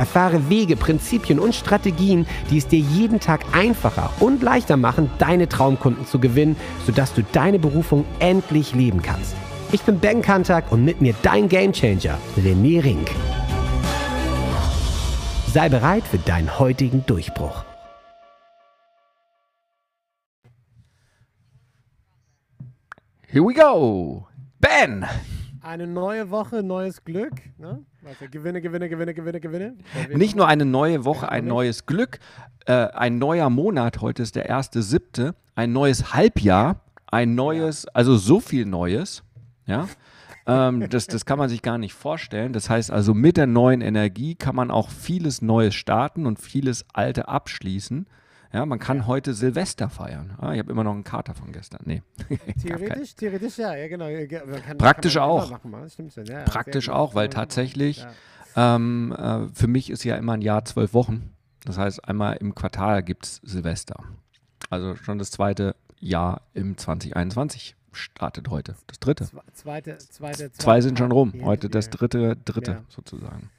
Erfahre Wege, Prinzipien und Strategien, die es dir jeden Tag einfacher und leichter machen, deine Traumkunden zu gewinnen, sodass du deine Berufung endlich leben kannst. Ich bin Ben Kantak und mit mir dein Gamechanger, René Rink. Sei bereit für deinen heutigen Durchbruch. Here we go. Ben! Eine neue Woche, neues Glück. Ne? Also gewinne, gewinne, gewinne, gewinne, gewinne. Nicht nur eine neue Woche, ein neues Glück, äh, ein neuer Monat, heute ist der erste siebte, ein neues Halbjahr, ein neues, also so viel Neues, ja. ähm, das, das kann man sich gar nicht vorstellen. Das heißt also, mit der neuen Energie kann man auch vieles Neues starten und vieles Alte abschließen. Ja, man kann heute Silvester feiern. Ah, ich habe immer noch einen Kater von gestern. Nee. theoretisch, theoretisch ja, ja genau. Kann, Praktisch kann auch. Machen, ja, Praktisch auch, weil tatsächlich ja. ähm, äh, für mich ist ja immer ein Jahr zwölf Wochen. Das heißt, einmal im Quartal gibt es Silvester. Also schon das zweite Jahr im 2021 startet heute. Das dritte. Zweite, zweite, zweite Zwei sind schon rum. Heute das dritte, dritte sozusagen.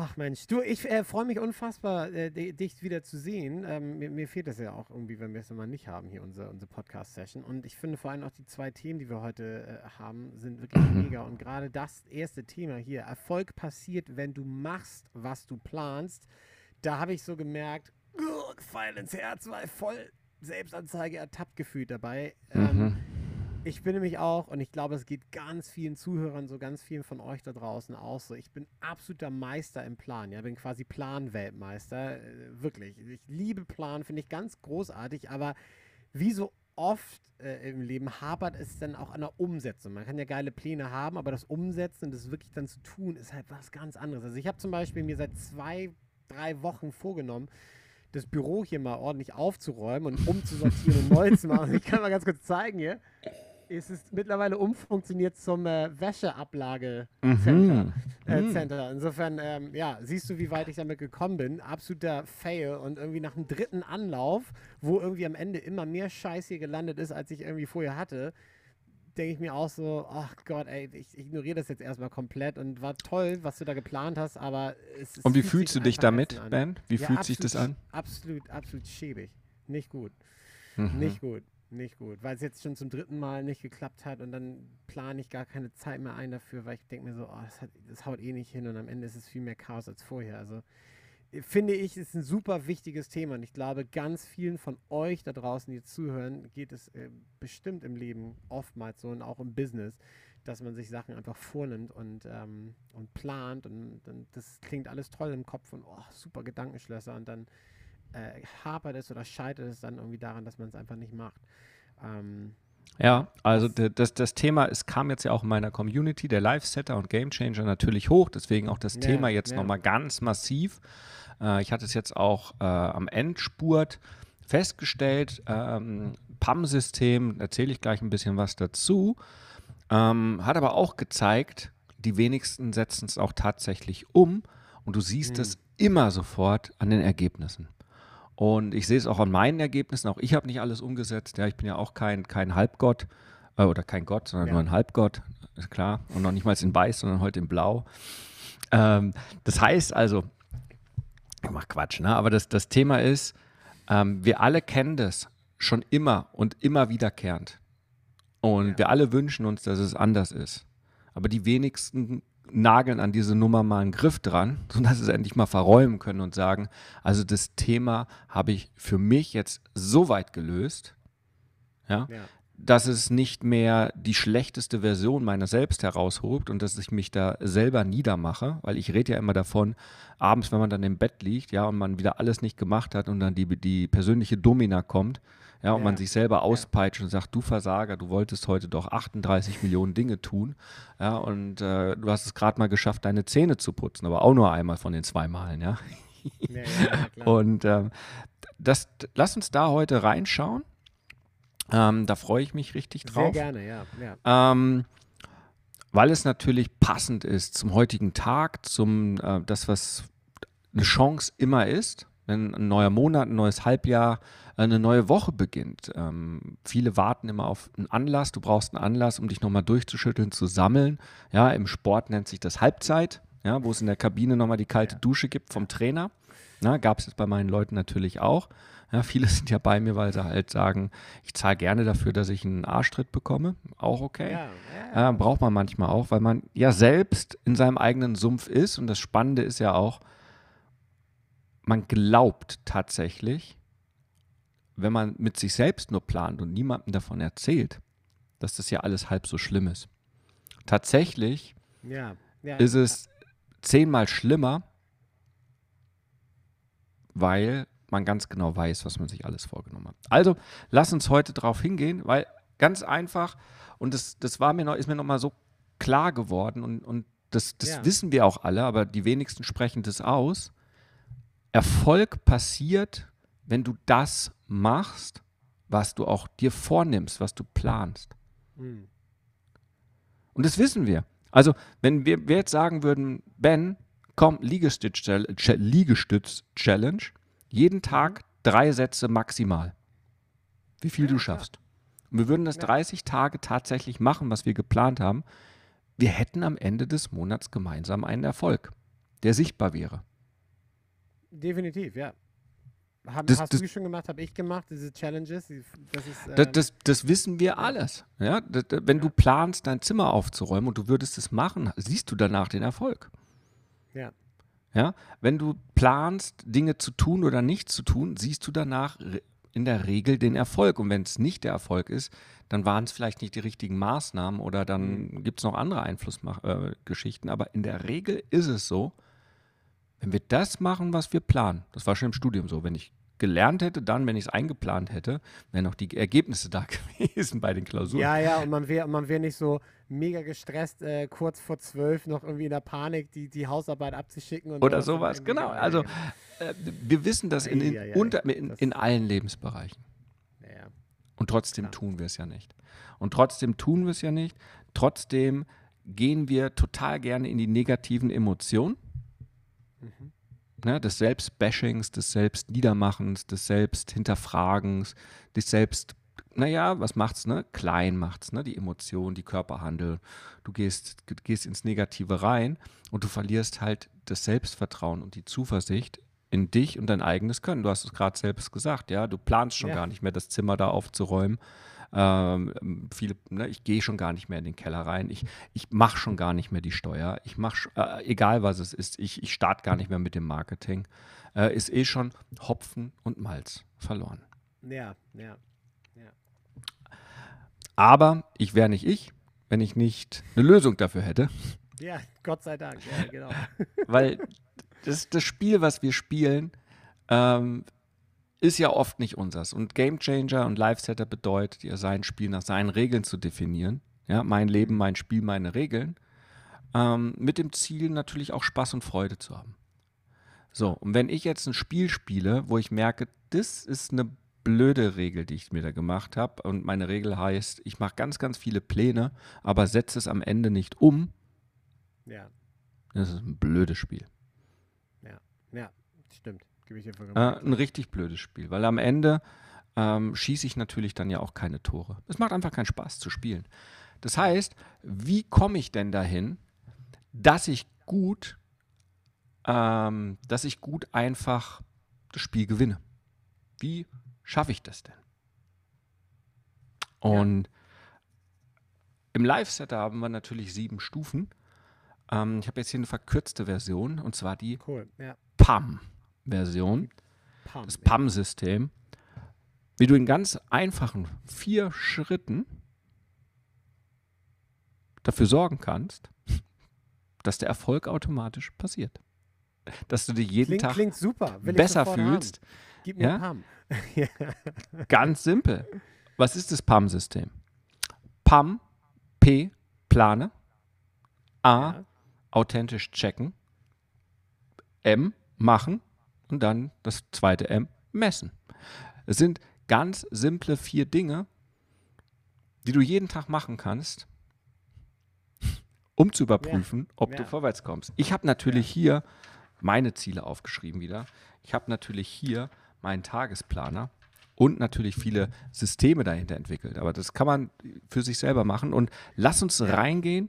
Ach Mensch, du, ich äh, freue mich unfassbar, äh, dich wieder zu sehen. Ähm, mir, mir, fehlt das ja auch irgendwie, wenn wir es immer nicht haben, hier unsere, unsere Podcast-Session. Und ich finde vor allem auch die zwei Themen, die wir heute äh, haben, sind wirklich mega. Und gerade das erste Thema hier, Erfolg passiert, wenn du machst, was du planst. Da habe ich so gemerkt, uh, Pfeil ins Herz, weil voll Selbstanzeige ertappt gefühlt dabei. Ähm, mhm. Ich bin nämlich auch, und ich glaube, es geht ganz vielen Zuhörern, so ganz vielen von euch da draußen auch so. Ich bin absoluter Meister im Plan. Ja, bin quasi Planweltmeister. Äh, wirklich. Ich liebe Plan, finde ich ganz großartig, aber wie so oft äh, im Leben hapert es dann auch an der Umsetzung. Man kann ja geile Pläne haben, aber das Umsetzen und das wirklich dann zu tun, ist halt was ganz anderes. Also ich habe zum Beispiel mir seit zwei, drei Wochen vorgenommen, das Büro hier mal ordentlich aufzuräumen und umzusortieren und neu zu machen. Ich kann mal ganz kurz zeigen hier ist es mittlerweile umfunktioniert zum äh, Wäscheablage-Center. Mhm. Äh, mhm. Insofern, ähm, ja, siehst du, wie weit ich damit gekommen bin. Absoluter Fail und irgendwie nach dem dritten Anlauf, wo irgendwie am Ende immer mehr Scheiß hier gelandet ist, als ich irgendwie vorher hatte, denke ich mir auch so, ach Gott, ey, ich ignoriere das jetzt erstmal komplett und war toll, was du da geplant hast, aber es, es Und wie fühlst du dich damit, Ben? Wie ja, fühlt absolut, sich das an? Absolut, absolut schäbig. Nicht gut. Mhm. Nicht gut. Nicht gut, weil es jetzt schon zum dritten Mal nicht geklappt hat und dann plane ich gar keine Zeit mehr ein dafür, weil ich denke mir so, oh, das, hat, das, haut eh nicht hin und am Ende ist es viel mehr Chaos als vorher. Also äh, finde ich, ist ein super wichtiges Thema und ich glaube, ganz vielen von euch da draußen, die zuhören, geht es äh, bestimmt im Leben oftmals so und auch im Business, dass man sich Sachen einfach vornimmt und, ähm, und plant und, und das klingt alles toll im Kopf und oh, super Gedankenschlösser und dann äh, hapert es oder scheitert es dann irgendwie daran, dass man es einfach nicht macht. Ähm, ja, also das, das Thema, es kam jetzt ja auch in meiner Community, der Live-Setter und Game Changer natürlich hoch, deswegen auch das ja, Thema jetzt ja. nochmal ganz massiv. Äh, ich hatte es jetzt auch äh, am Endspurt festgestellt, ähm, PAM-System, erzähle ich gleich ein bisschen was dazu, ähm, hat aber auch gezeigt, die wenigsten setzen es auch tatsächlich um und du siehst mhm. es immer sofort an den Ergebnissen. Und ich sehe es auch an meinen Ergebnissen. Auch ich habe nicht alles umgesetzt. Ja, ich bin ja auch kein, kein Halbgott äh, oder kein Gott, sondern ja. nur ein Halbgott, ist klar. Und noch nicht mal in Weiß, sondern heute in Blau. Ähm, das heißt also, ich mach Quatsch, ne? aber das, das Thema ist, ähm, wir alle kennen das schon immer und immer wiederkehrend. Und ja. wir alle wünschen uns, dass es anders ist. Aber die wenigsten nageln an diese Nummer mal einen Griff dran, sodass sie es endlich mal verräumen können und sagen, also das Thema habe ich für mich jetzt so weit gelöst, ja, ja. Dass es nicht mehr die schlechteste Version meiner selbst herausholt und dass ich mich da selber niedermache, weil ich rede ja immer davon, abends, wenn man dann im Bett liegt, ja, und man wieder alles nicht gemacht hat und dann die, die persönliche Domina kommt, ja, und ja. man sich selber auspeitscht und sagt, du Versager, du wolltest heute doch 38 Millionen Dinge tun, ja, und äh, du hast es gerade mal geschafft, deine Zähne zu putzen, aber auch nur einmal von den zwei Malen, ja. Ja, ja, und ähm, das, lass uns da heute reinschauen. Ähm, da freue ich mich richtig drauf. Sehr gerne, ja. ja. Ähm, weil es natürlich passend ist zum heutigen Tag, zum äh, das, was eine Chance immer ist, wenn ein neuer Monat, ein neues Halbjahr, eine neue Woche beginnt. Ähm, viele warten immer auf einen Anlass. Du brauchst einen Anlass, um dich nochmal durchzuschütteln, zu sammeln. Ja, im Sport nennt sich das Halbzeit, ja, wo es in der Kabine nochmal die kalte Dusche gibt vom Trainer. Gab es jetzt bei meinen Leuten natürlich auch. Ja, viele sind ja bei mir, weil sie halt sagen, ich zahle gerne dafür, dass ich einen Arschtritt bekomme. Auch okay. Ja, ja. Äh, braucht man manchmal auch, weil man ja selbst in seinem eigenen Sumpf ist. Und das Spannende ist ja auch, man glaubt tatsächlich, wenn man mit sich selbst nur plant und niemandem davon erzählt, dass das ja alles halb so schlimm ist. Tatsächlich ja, ja, ist es zehnmal schlimmer, weil man ganz genau weiß, was man sich alles vorgenommen hat. Also, lass uns heute darauf hingehen, weil ganz einfach, und das, das war mir noch, ist mir nochmal so klar geworden und, und das, das ja. wissen wir auch alle, aber die wenigsten sprechen das aus. Erfolg passiert, wenn du das machst, was du auch dir vornimmst, was du planst. Mhm. Und das wissen wir. Also, wenn wir, wir jetzt sagen würden, Ben, komm, Liegestütz-Challenge, jeden Tag mhm. drei Sätze maximal. Wie viel ja, du schaffst. Und wir würden das ja. 30 Tage tatsächlich machen, was wir geplant haben. Wir hätten am Ende des Monats gemeinsam einen Erfolg, der sichtbar wäre. Definitiv, ja. Hab, das, hast das, du schon gemacht, habe ich gemacht, diese Challenges? Das, ist, äh das, das, wissen wir alles. Ja? wenn ja. du planst, dein Zimmer aufzuräumen und du würdest es machen, siehst du danach den Erfolg. Ja. Ja, wenn du planst, Dinge zu tun oder nicht zu tun, siehst du danach in der Regel den Erfolg. Und wenn es nicht der Erfolg ist, dann waren es vielleicht nicht die richtigen Maßnahmen oder dann mhm. gibt es noch andere Einflussgeschichten. Äh, Aber in der Regel ist es so, wenn wir das machen, was wir planen, das war schon im Studium so, wenn ich gelernt hätte, dann, wenn ich es eingeplant hätte, wären auch die Ergebnisse da gewesen bei den Klausuren. Ja, ja, und man wäre man wär nicht so mega gestresst, äh, kurz vor zwölf noch irgendwie in der Panik, die, die Hausarbeit abzuschicken. Oder sowas, genau. Also äh, wir wissen das in, in, ja, ja, unter, in, in allen Lebensbereichen. Ja, und trotzdem tun wir es ja nicht. Und trotzdem tun wir es ja nicht. Trotzdem gehen wir total gerne in die negativen Emotionen. Mhm ne, des Selbstbashings, des Selbstniedermachens, des Selbsthinterfragens, des Selbst, naja, was macht's, ne? Klein macht's, ne? Die Emotion, die Körperhandel. Du gehst, gehst ins Negative rein und du verlierst halt das Selbstvertrauen und die Zuversicht in dich und dein eigenes Können. Du hast es gerade selbst gesagt, ja, du planst schon ja. gar nicht mehr, das Zimmer da aufzuräumen. Ähm, viele, ne, ich gehe schon gar nicht mehr in den Keller rein. Ich, ich mache schon gar nicht mehr die Steuer. Ich mache, äh, egal was es ist, ich, ich starte gar nicht mehr mit dem Marketing. Äh, ist eh schon Hopfen und Malz verloren. Ja, ja, ja. Aber ich wäre nicht ich, wenn ich nicht eine Lösung dafür hätte. Ja, Gott sei Dank, ja, genau. Weil das, das Spiel, was wir spielen, ähm, ist ja oft nicht unsers. Und Game Changer und Live Setter bedeutet ja, sein Spiel nach seinen Regeln zu definieren. Ja, mein Leben, mein Spiel, meine Regeln. Ähm, mit dem Ziel natürlich auch Spaß und Freude zu haben. So, und wenn ich jetzt ein Spiel spiele, wo ich merke, das ist eine blöde Regel, die ich mir da gemacht habe, und meine Regel heißt, ich mache ganz, ganz viele Pläne, aber setze es am Ende nicht um. Ja. Das ist ein blödes Spiel. Ja, ja, stimmt. Gebe ich dir vollkommen äh, Ein richtig blödes Spiel, weil am Ende ähm, schieße ich natürlich dann ja auch keine Tore. Es macht einfach keinen Spaß zu spielen. Das heißt, wie komme ich denn dahin, dass ich gut, ähm, dass ich gut einfach das Spiel gewinne? Wie schaffe ich das denn? Und ja. im Live-Set haben wir natürlich sieben Stufen. Ähm, ich habe jetzt hier eine verkürzte Version und zwar die cool, ja. PAM. Version, Pam, das PAM-System, wie du in ganz einfachen vier Schritten dafür sorgen kannst, dass der Erfolg automatisch passiert. Dass du dich jeden klingt, Tag klingt super. besser fühlst. Haben. Gib mir ja? PAM. Ganz simpel. Was ist das PAM-System? PAM, P, plane. A, ja. authentisch checken. M, machen. Und dann das zweite M, messen. Es sind ganz simple vier Dinge, die du jeden Tag machen kannst, um zu überprüfen, ja. ob ja. du vorwärts kommst. Ich habe natürlich ja. hier meine Ziele aufgeschrieben wieder. Ich habe natürlich hier meinen Tagesplaner und natürlich viele Systeme dahinter entwickelt. Aber das kann man für sich selber machen. Und lass uns reingehen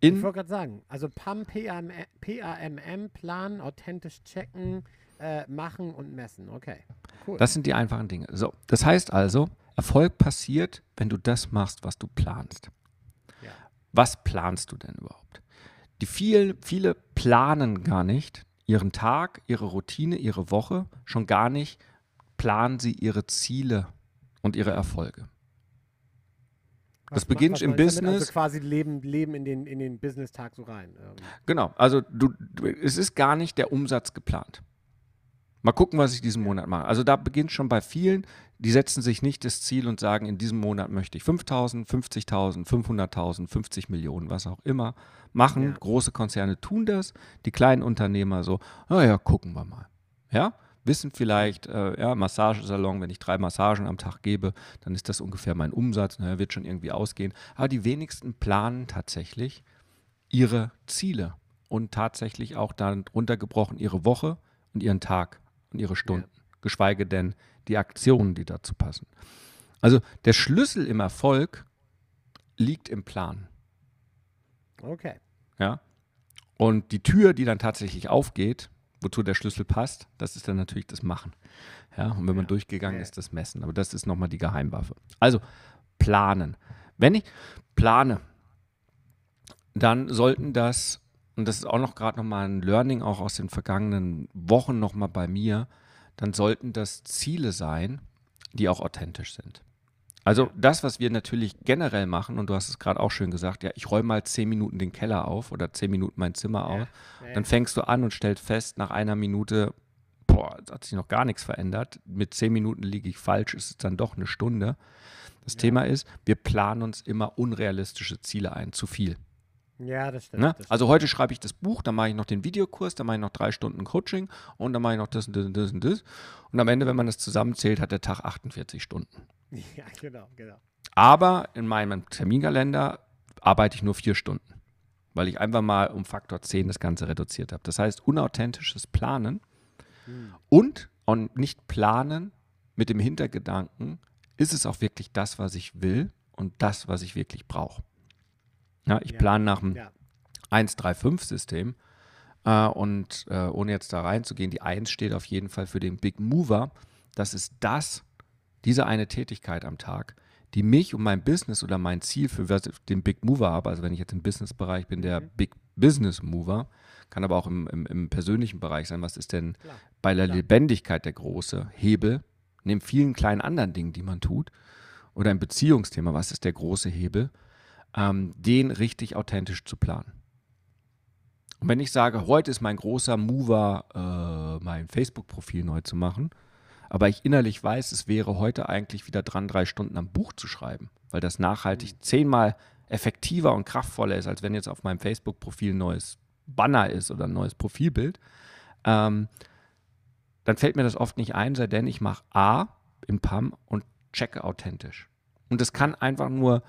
in. Ich wollte gerade sagen, also PAM, PAM, PAMM planen, authentisch checken, äh, machen und messen. Okay. Cool. Das sind die einfachen Dinge. So, das heißt also, Erfolg passiert, wenn du das machst, was du planst. Ja. Was planst du denn überhaupt? Die vielen, viele planen gar nicht ihren Tag, ihre Routine, ihre Woche, schon gar nicht planen sie ihre Ziele und ihre Erfolge. Was, das beginnt im Business. Also quasi leben, leben in den, in den Business-Tag so rein. Genau, also du, es ist gar nicht der Umsatz geplant. Mal gucken, was ich diesen Monat mache. Also da beginnt schon bei vielen, die setzen sich nicht das Ziel und sagen, in diesem Monat möchte ich 5.000, 50.000, 500.000, 50 Millionen, was auch immer machen. Ja. Große Konzerne tun das, die kleinen Unternehmer so, naja, gucken wir mal. Ja, wissen vielleicht, äh, ja, Massagesalon, wenn ich drei Massagen am Tag gebe, dann ist das ungefähr mein Umsatz, naja, wird schon irgendwie ausgehen. Aber die wenigsten planen tatsächlich ihre Ziele und tatsächlich auch dann runtergebrochen ihre Woche und ihren Tag und ihre Stunden, ja. geschweige denn die Aktionen, die dazu passen. Also der Schlüssel im Erfolg liegt im Plan. Okay. Ja. Und die Tür, die dann tatsächlich aufgeht, wozu der Schlüssel passt, das ist dann natürlich das Machen. Ja, und wenn man ja. durchgegangen ja. ist, das Messen. Aber das ist nochmal die Geheimwaffe. Also planen. Wenn ich plane, dann sollten das und das ist auch noch gerade nochmal ein Learning auch aus den vergangenen Wochen nochmal bei mir, dann sollten das Ziele sein, die auch authentisch sind. Also das, was wir natürlich generell machen, und du hast es gerade auch schön gesagt, ja, ich räume mal zehn Minuten den Keller auf oder zehn Minuten mein Zimmer auf. Ja, Dann fängst du an und stellst fest, nach einer Minute, boah, hat sich noch gar nichts verändert. Mit zehn Minuten liege ich falsch, ist es dann doch eine Stunde. Das ja. Thema ist, wir planen uns immer unrealistische Ziele ein, zu viel. Ja, das stimmt. Ne? Das. Also heute schreibe ich das Buch, dann mache ich noch den Videokurs, dann mache ich noch drei Stunden Coaching und dann mache ich noch das und das und das und das. Und am Ende, wenn man das zusammenzählt, hat der Tag 48 Stunden. Ja, genau, genau. Aber in meinem Terminkalender arbeite ich nur vier Stunden, weil ich einfach mal um Faktor 10 das Ganze reduziert habe. Das heißt, unauthentisches Planen hm. und, und nicht planen mit dem Hintergedanken, ist es auch wirklich das, was ich will und das, was ich wirklich brauche. Ja, ich ja. plane nach dem ja. 1-3-5-System. Äh, und äh, ohne jetzt da reinzugehen, die 1 steht auf jeden Fall für den Big Mover. Das ist das, diese eine Tätigkeit am Tag, die mich und mein Business oder mein Ziel für den Big Mover habe. Also wenn ich jetzt im Business-Bereich bin, der mhm. Big Business Mover, kann aber auch im, im, im persönlichen Bereich sein. Was ist denn Klar. bei der Klar. Lebendigkeit der große Hebel? Neben vielen kleinen anderen Dingen, die man tut, oder im Beziehungsthema, was ist der große Hebel? Ähm, den richtig authentisch zu planen. Und wenn ich sage, heute ist mein großer Mover, äh, mein Facebook-Profil neu zu machen, aber ich innerlich weiß, es wäre heute eigentlich wieder dran, drei Stunden am Buch zu schreiben, weil das nachhaltig mhm. zehnmal effektiver und kraftvoller ist, als wenn jetzt auf meinem Facebook-Profil ein neues Banner ist oder ein neues Profilbild, ähm, dann fällt mir das oft nicht ein, sei denn ich mache A im PAM und checke authentisch. Und das kann einfach nur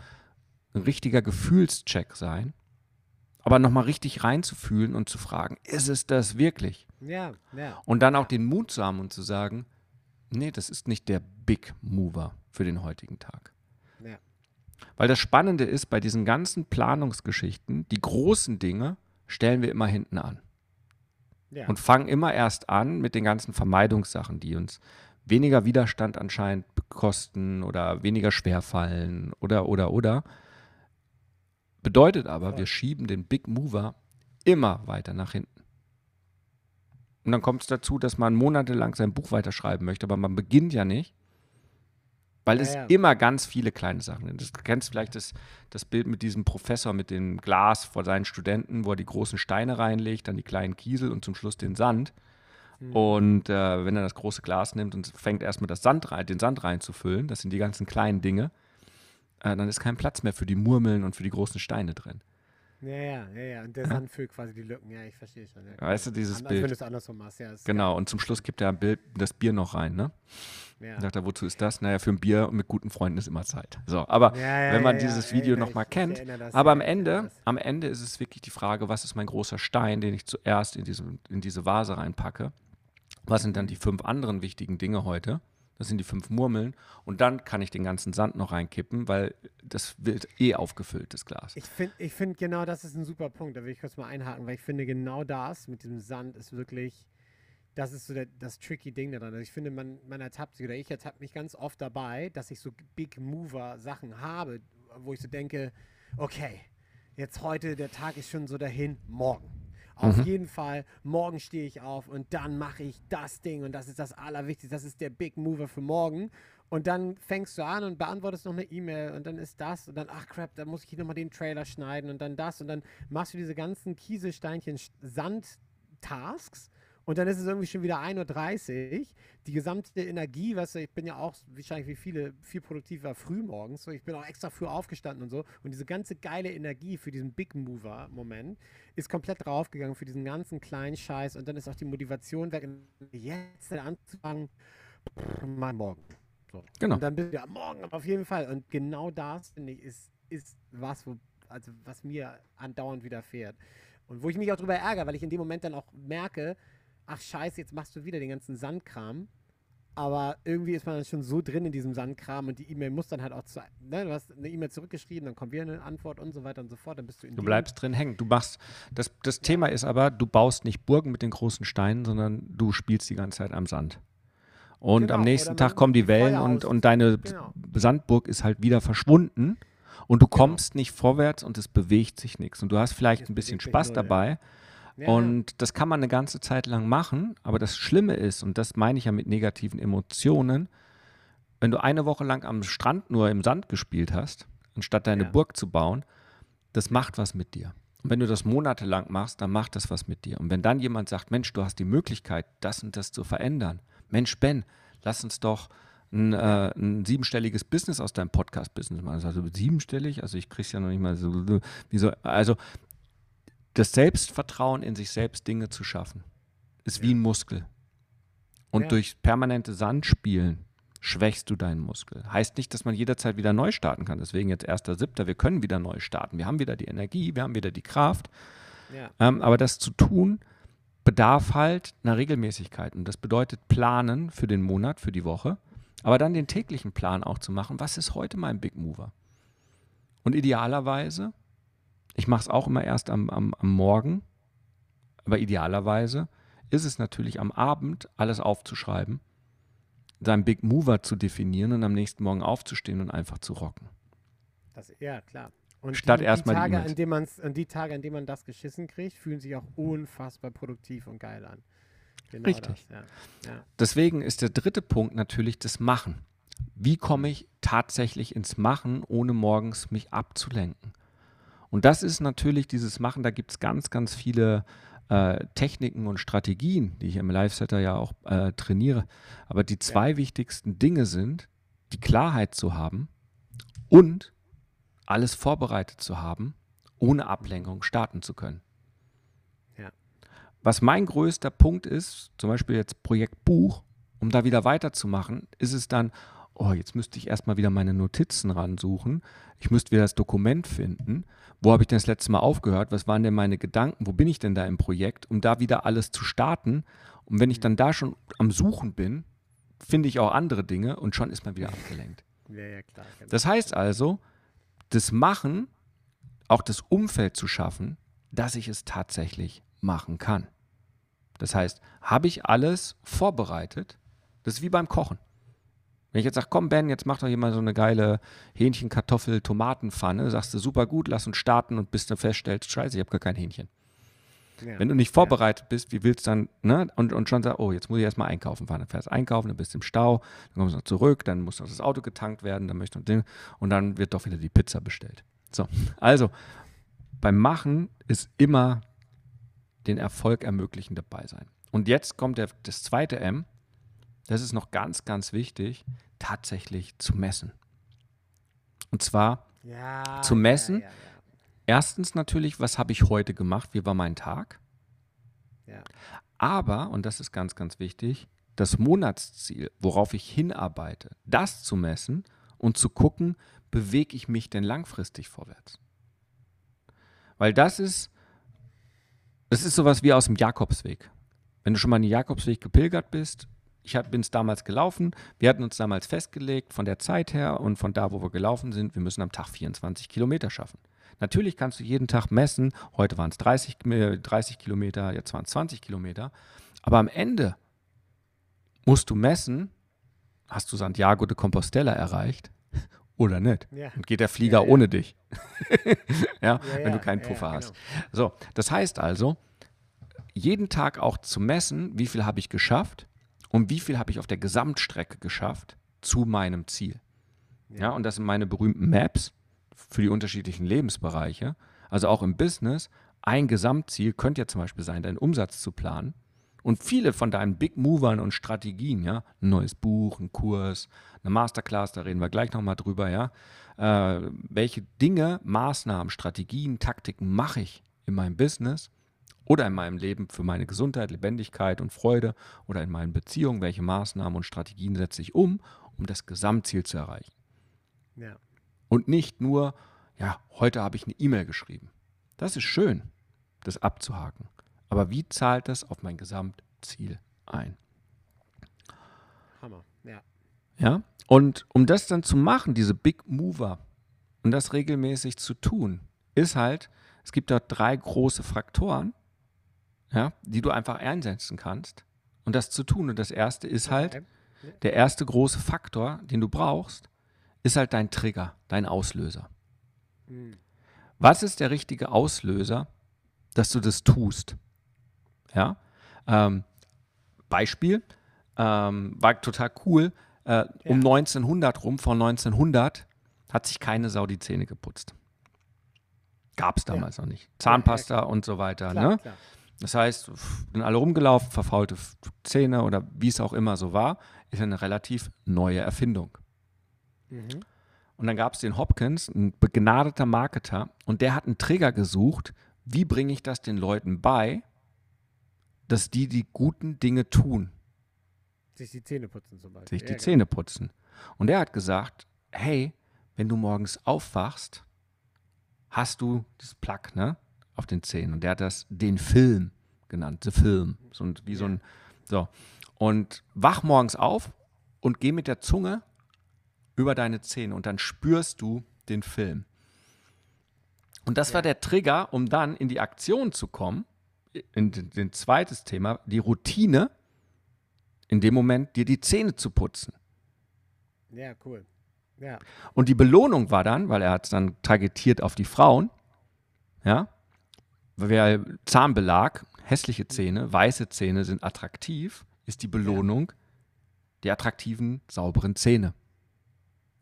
ein richtiger Gefühlscheck sein, aber nochmal richtig reinzufühlen und zu fragen, ist es das wirklich? Ja, ja. Und dann auch den Mut zu haben und zu sagen, nee, das ist nicht der Big Mover für den heutigen Tag. Ja. Weil das Spannende ist, bei diesen ganzen Planungsgeschichten, die großen Dinge stellen wir immer hinten an. Ja. Und fangen immer erst an mit den ganzen Vermeidungssachen, die uns weniger Widerstand anscheinend kosten oder weniger schwer fallen oder, oder, oder. Bedeutet aber, wir schieben den Big Mover immer weiter nach hinten. Und dann kommt es dazu, dass man monatelang sein Buch weiterschreiben möchte, aber man beginnt ja nicht, weil es ja. immer ganz viele kleine Sachen sind. Du kennst vielleicht das, das Bild mit diesem Professor mit dem Glas vor seinen Studenten, wo er die großen Steine reinlegt, dann die kleinen Kiesel und zum Schluss den Sand. Mhm. Und äh, wenn er das große Glas nimmt und fängt erstmal das Sand rein, den Sand reinzufüllen, das sind die ganzen kleinen Dinge, äh, dann ist kein Platz mehr für die Murmeln und für die großen Steine drin. Ja, ja, ja, ja. Und der Sand füllt quasi die Lücken. Ja, ich verstehe schon. Ja. Weißt du, dieses Anders, Bild. wenn du es andersrum machst, ja. Genau, geil. und zum Schluss gibt er Bild, das Bier noch rein, ne? Ja. Sagt er, wozu ist das? Naja, für ein Bier mit guten Freunden ist immer Zeit. So, aber Ja, wenn man dieses Video nochmal kennt, das, aber am Ende, am Ende ist es wirklich die Frage, was ist mein großer Stein, den ich zuerst in, diesem, in diese Vase reinpacke? Was sind dann die fünf anderen wichtigen Dinge heute? Das sind die fünf Murmeln. Und dann kann ich den ganzen Sand noch reinkippen, weil das wird eh aufgefüllt, das Glas. Ich finde, ich find genau das ist ein super Punkt. Da will ich kurz mal einhaken, weil ich finde, genau das mit diesem Sand ist wirklich, das ist so der, das tricky Ding daran. Also ich finde, man, man ertappt sich, oder ich ertappe mich ganz oft dabei, dass ich so Big Mover Sachen habe, wo ich so denke, okay, jetzt heute, der Tag ist schon so dahin, morgen. Auf jeden Fall, morgen stehe ich auf und dann mache ich das Ding und das ist das Allerwichtigste, das ist der Big Mover für morgen. Und dann fängst du an und beantwortest noch eine E-Mail und dann ist das und dann, ach crap, da muss ich hier nochmal den Trailer schneiden und dann das und dann machst du diese ganzen Kieselsteinchen Sand-Tasks und dann ist es irgendwie schon wieder 1.30 Uhr. Die gesamte Energie, weißt du, ich bin ja auch wahrscheinlich wie viele viel produktiver früh morgens. So, ich bin auch extra früh aufgestanden und so. Und diese ganze geile Energie für diesen Big Mover-Moment ist komplett draufgegangen für diesen ganzen kleinen Scheiß. Und dann ist auch die Motivation weg, jetzt anzufangen, mal morgen. So. Genau. Und dann bist du ja morgen auf jeden Fall. Und genau das, finde ich, ist, ist was, wo, also was mir andauernd widerfährt. Und wo ich mich auch drüber ärgere, weil ich in dem Moment dann auch merke, ach scheiße, jetzt machst du wieder den ganzen Sandkram. Aber irgendwie ist man dann schon so drin in diesem Sandkram und die E-Mail muss dann halt auch zu. Ne, du hast eine E-Mail zurückgeschrieben, dann kommt wieder eine Antwort und so weiter und so fort. Dann bist du in Du bleibst drin hängen. Du machst, das, das Thema ist aber, du baust nicht Burgen mit den großen Steinen, sondern du spielst die ganze Zeit am Sand. Und Genau, am nächsten Tag kommen die Wellen und, und deine Genau. Sandburg ist halt wieder verschwunden und du Genau. kommst nicht vorwärts und es bewegt sich nichts. Und du hast vielleicht Es ein bisschen Spaß null, ja. Ja, Und das kann man eine ganze Zeit lang machen, aber das Schlimme ist, und das meine ich ja mit negativen Emotionen, wenn du eine Woche lang am Strand nur im Sand gespielt hast, anstatt deine Ja. Burg zu bauen, das macht was mit dir. Und wenn du das monatelang machst, dann macht das was mit dir. Und wenn dann jemand sagt, Mensch, du hast die Möglichkeit, das und das zu verändern. Mensch, Ben, lass uns doch ein, äh, ein siebenstelliges Business aus deinem Podcast-Business machen. Also siebenstellig, also ich krieg's ja noch nicht mal so, so, also das Selbstvertrauen in sich selbst Dinge zu schaffen, ist wie ein Muskel. Und Ja. durch permanente Sandspielen schwächst du deinen Muskel. Heißt nicht, dass man jederzeit wieder neu starten kann. Deswegen jetzt 1.7. Wir können wieder neu starten. Wir haben wieder die Energie, wir haben wieder die Kraft. ja. Ähm, aber das zu tun bedarf halt einer Regelmäßigkeit. Und das bedeutet planen für den Monat, für die Woche. Aber dann den täglichen Plan auch zu machen. Was ist heute mein Big Mover? Und idealerweise, ich mache es auch immer erst am, am, am Morgen, aber idealerweise ist es natürlich am Abend alles aufzuschreiben, seinen Big Mover zu definieren und am nächsten Morgen aufzustehen und einfach zu rocken. Das, ja, klar. Und Statt die, erstmal die die Tage, E-Mails. an denen die Tage, an denen man das geschissen kriegt, fühlen sich auch unfassbar produktiv und geil an. Genau Richtig. Das, ja. Ja. Deswegen ist der dritte Punkt natürlich das Machen. Wie komme ich tatsächlich ins Machen, ohne morgens mich abzulenken? Und das ist natürlich dieses Machen, da gibt es ganz, ganz viele äh, Techniken und Strategien, die ich im Live-Setter ja auch äh, trainiere. Aber die zwei wichtigsten Dinge sind, die Klarheit zu haben und alles vorbereitet zu haben, ohne Ablenkung starten zu können. Ja. Was mein größter Punkt ist, zum Beispiel jetzt Projekt Buch, um da wieder weiterzumachen, ist es dann, oh, jetzt müsste ich erstmal wieder meine Notizen ransuchen. Ich müsste wieder das Dokument finden. Wo habe ich denn das letzte Mal aufgehört? Was waren denn meine Gedanken? Wo bin ich denn da im Projekt? Um da wieder alles zu starten. Und wenn ich dann da schon am Suchen bin, finde ich auch andere Dinge und schon ist man wieder abgelenkt. Ja, ja, klar. Genau. Das heißt also, das Machen, auch das Umfeld zu schaffen, dass ich es tatsächlich machen kann. Das heißt, habe ich alles vorbereitet? Das ist wie beim Kochen. Wenn ich jetzt sage, komm Ben, jetzt mach doch hier mal so eine geile Hähnchen, Kartoffel, Tomatenpfanne, sagst du super gut, lass uns starten und bis du feststellst, scheiße, ich habe gar kein Hähnchen. ja. Wenn du nicht vorbereitet bist, wie willst du dann, ne? Und, und schon sagst, oh, jetzt muss ich erstmal einkaufen fahren. Dann fährst du einkaufen, dann bist du im Stau, dann kommst du noch zurück, dann muss noch das Auto getankt werden, dann möchtest du Ding und dann wird doch wieder die Pizza bestellt. So, also beim Machen ist immer den Erfolg ermöglichen dabei sein. Und jetzt kommt der, das zweite M, das ist noch ganz, ganz wichtig, tatsächlich zu messen. Und zwar ja, zu messen, Ja, ja, erstens natürlich, was habe ich heute gemacht? Wie war mein Tag? Aber, und das ist ganz, ganz wichtig, das Monatsziel, worauf ich hinarbeite, das zu messen und zu gucken, bewege ich mich denn langfristig vorwärts? Weil das ist, das ist sowas wie aus dem Jakobsweg. Wenn du schon mal den Jakobsweg gepilgert bist, ich bin es damals gelaufen, wir hatten uns damals festgelegt von der Zeit her und von da, wo wir gelaufen sind, wir müssen am Tag 24 Kilometer schaffen. Natürlich kannst du jeden Tag messen, heute waren es 30, 30 Kilometer, jetzt waren es 20 Kilometer, aber am Ende musst du messen, hast du Santiago de Compostela erreicht oder nicht? Ja. Und geht der Flieger Ja, ja. ohne dich? ja, wenn du keinen Puffer hast. genau. So, das heißt also, jeden Tag auch zu messen, wie viel habe ich geschafft und wie viel habe ich auf der Gesamtstrecke geschafft zu meinem Ziel. Ja, und das sind meine berühmten Maps für die unterschiedlichen Lebensbereiche. Also auch im Business, ein Gesamtziel könnte ja zum Beispiel sein, deinen Umsatz zu planen. Und viele von deinen Big Movern und Strategien, ja, ein neues Buch, ein Kurs, eine Masterclass, da reden wir gleich nochmal drüber, ja. Äh, welche Dinge, Maßnahmen, Strategien, Taktiken mache ich in meinem Business oder in meinem Leben für meine Gesundheit, Lebendigkeit und Freude oder in meinen Beziehungen, welche Maßnahmen und Strategien setze ich um, um das Gesamtziel zu erreichen. Ja. Und nicht nur, ja, heute habe ich eine E-Mail geschrieben. Das ist schön, das abzuhaken. Aber wie zahlt das auf mein Gesamtziel ein? Hammer. Ja. Ja? Und um das dann zu machen, diese Big Mover, und das regelmäßig zu tun, ist halt, es gibt dort drei große Faktoren, ja, die du einfach einsetzen kannst, um das zu tun. Und das erste ist halt, der erste große Faktor, den du brauchst, ist halt dein Trigger, dein Auslöser. Hm. Was ist der richtige Auslöser, dass du das tust? Ja, ähm, Beispiel, ähm, war total cool. Äh, Um 1900 rum, von 1900, hat sich keine Sau die Zähne geputzt. Gab es damals noch nicht. Zahnpasta und so weiter. Klar, ne? klar. Das heißt, sind alle rumgelaufen, verfaulte Zähne oder wie es auch immer so war, ist eine relativ neue Erfindung. Mhm. Und dann gab es den Hopkins, ein begnadeter Marketer, und der hat einen Trigger gesucht, wie bringe ich das den Leuten bei, dass die die guten Dinge tun, Sich die Zähne putzen zum Beispiel. sich die Ja, genau. Zähne putzen. Und er hat gesagt, hey, wenn du morgens aufwachst, hast du das Plug, ne, auf den Zähnen. Und der hat das den Film genannt, The Film. So ein, wie so ein, so. Und wach morgens auf und geh mit der Zunge über deine Zähne und dann spürst du den Film. Und das war der Trigger, um dann in die Aktion zu kommen. In den, den zweites Thema, die Routine, in dem Moment dir die Zähne zu putzen. Ja, cool. Ja. Und die Belohnung war dann, weil er hat es dann targetiert auf die Frauen, ja, weil Zahnbelag, hässliche Zähne, weiße Zähne sind attraktiv, ist die Belohnung die attraktiven, sauberen Zähne.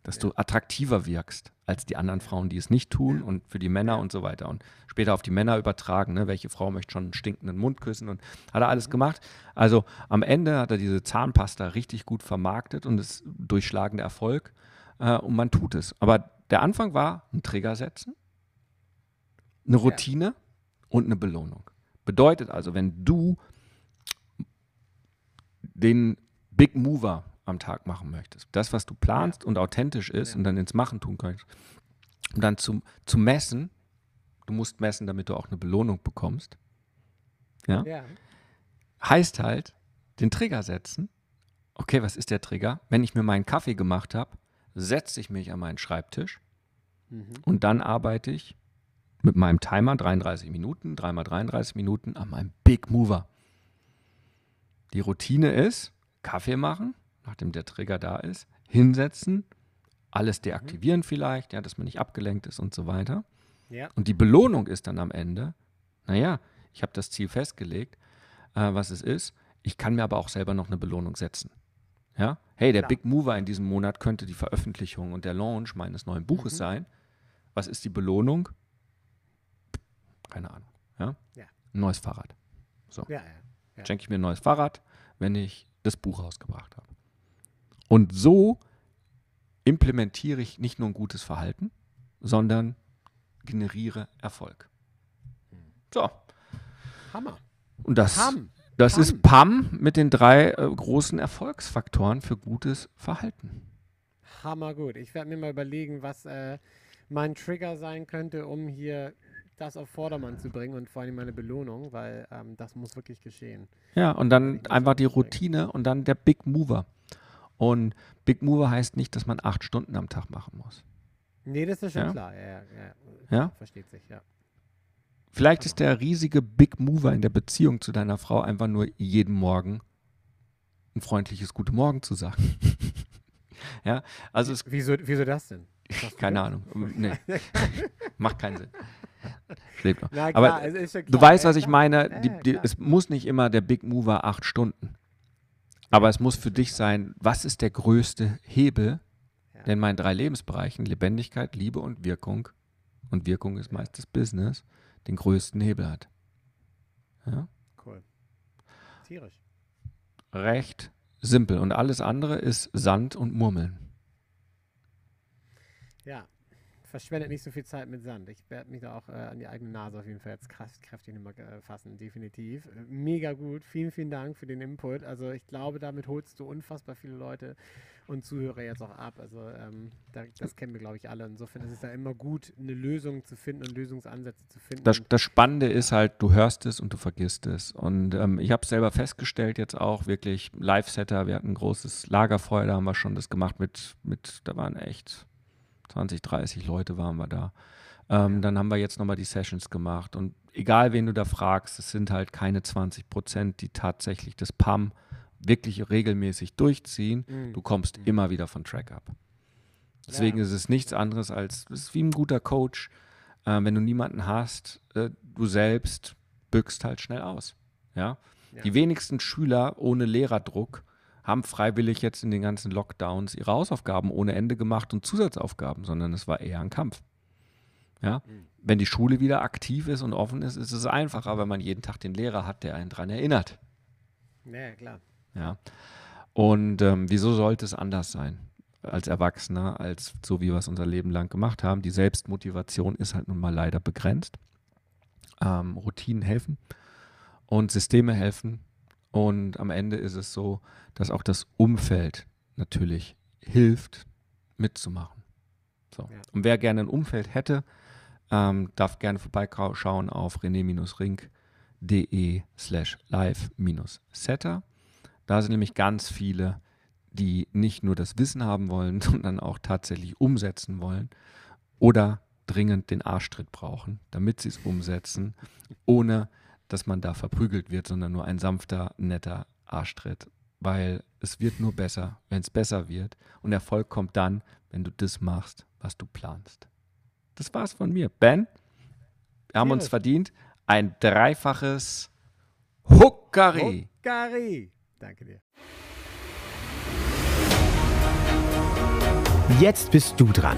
Dass du attraktiver wirkst als die anderen Frauen, die es nicht tun und für die Männer und so weiter. Und später auf die Männer übertragen, ne? welche Frau möchte schon einen stinkenden Mund küssen und hat er alles gemacht. Also am Ende hat er diese Zahnpasta richtig gut vermarktet und ist durchschlagender Erfolg äh, und man tut es. Aber der Anfang war ein Trigger setzen, eine Routine und eine Belohnung. Bedeutet also, wenn du den Big Mover am Tag machen möchtest, das, was du planst und authentisch ist und dann ins Machen tun kannst, um dann zu, zu messen, du musst messen, damit du auch eine Belohnung bekommst, ja, Ja. heißt halt, den Trigger setzen. Okay, was ist der Trigger? Wenn ich mir meinen Kaffee gemacht habe, setze ich mich an meinen Schreibtisch und dann arbeite ich mit meinem Timer 33 Minuten, dreimal 33 Minuten an meinem Big Mover. Die Routine ist, Kaffee machen, nachdem der Trigger da ist, hinsetzen, alles deaktivieren vielleicht, ja, dass man nicht abgelenkt ist und so weiter. Ja. Und die Belohnung ist dann am Ende, naja, ich habe das Ziel festgelegt, äh, was es ist. Ich kann mir aber auch selber noch eine Belohnung setzen. Ja? Hey, der Klar. Big Mover in diesem Monat könnte die Veröffentlichung und der Launch meines neuen Buches sein. Was ist die Belohnung? Keine Ahnung. Ja? Ja. Ein neues Fahrrad. Ja, ja. Ja. Schenke ich mir ein neues Fahrrad, wenn ich das Buch rausgebracht habe. Und so implementiere ich nicht nur ein gutes Verhalten, sondern generiere Erfolg. So. Hammer. Und das, Pam. das Pam. ist PAM mit den drei äh, großen Erfolgsfaktoren für gutes Verhalten. Hammer gut. Ich werde mir mal überlegen, was äh, mein Trigger sein könnte, um hier das auf Vordermann zu bringen und vor allem meine Belohnung, weil ähm, das muss wirklich geschehen. Ja, und dann einfach die. Routine und dann der Big Mover. Und Big Mover heißt nicht, dass man acht Stunden am Tag machen muss. Nee, das ist schon Ja? klar. Ja, ja, ja. Ja? Versteht sich, ja. Vielleicht ist der riesige Big Mover in der Beziehung zu deiner Frau einfach nur jeden Morgen ein freundliches Gute Morgen zu sagen. ja, also es Wieso, wieso das denn? Keine? Ahnung. Nee, macht keinen Sinn. Schläft noch. Aber klar, es ist schon Du weißt, ja, was ich meine. Ja, Die, ja, die, es muss nicht immer der Big Mover acht Stunden. Aber es muss für dich sein, was ist der größte Hebel, Ja. der in meinen drei Lebensbereichen, Lebendigkeit, Liebe und Wirkung, und Wirkung ist meist das Business, den größten Hebel hat. Ja? Cool. Tierisch. Recht simpel. Und alles andere ist Sand und Murmeln. Ja. Verschwendet nicht so viel Zeit mit Sand. Ich werde mich da auch äh, an die eigene Nase auf jeden Fall jetzt kraft, kräftig nochmal äh, fassen, definitiv. Mega gut. Vielen, vielen Dank für den Input. Also ich glaube, damit holst du unfassbar viele Leute und Zuhörer jetzt auch ab. Also ähm, da, das kennen wir, glaube ich, alle. Insofern ist es ja immer gut, eine Lösung zu finden und Lösungsansätze zu finden. Das, das Spannende ist halt, du hörst es und du vergisst es. Und ähm, ich habe es selber festgestellt, jetzt auch wirklich Live-Setter. Wir hatten ein großes Lagerfeuer, da haben wir schon das gemacht mit, mit da waren echt 20, 30 Leute waren wir da. Ähm, Dann haben wir jetzt nochmal die Sessions gemacht. Und egal, wen du da fragst, es sind halt keine 20 Prozent, die tatsächlich das PAM wirklich regelmäßig durchziehen. Mhm. Du kommst immer wieder von Track ab. Deswegen Ja. ist es nichts anderes als, es ist wie ein guter Coach. Äh, wenn du niemanden hast, äh, du selbst bückst halt schnell aus. Ja? Ja. Die wenigsten Schüler ohne Lehrerdruck haben freiwillig jetzt in den ganzen Lockdowns ihre Hausaufgaben ohne Ende gemacht und Zusatzaufgaben, sondern es war eher ein Kampf. Ja? Mhm. Wenn die Schule wieder aktiv ist und offen ist, ist es einfacher, wenn man jeden Tag den Lehrer hat, der einen dran erinnert. Ja, klar. Ja. Und ähm, wieso sollte es anders sein als Erwachsener, als so wie wir es unser Leben lang gemacht haben? Die Selbstmotivation ist halt nun mal leider begrenzt. Ähm, Routinen helfen und Systeme helfen. Und am Ende ist es so, dass auch das Umfeld natürlich hilft, mitzumachen. So. Ja. Und wer gerne ein Umfeld hätte, ähm, darf gerne vorbeischauen auf rené-ring.de slash live-setter. Da sind nämlich ganz viele, die nicht nur das Wissen haben wollen, sondern auch tatsächlich umsetzen wollen oder dringend den Arschtritt brauchen, damit sie es umsetzen, ohne dass man da verprügelt wird, sondern nur ein sanfter, netter Arschtritt. Weil es wird nur besser, wenn es besser wird. Und Erfolg kommt dann, wenn du das machst, was du planst. Das war's von mir. Ben, wir haben uns verdient ein dreifaches Huckari. Gary. Danke dir. Jetzt bist du dran.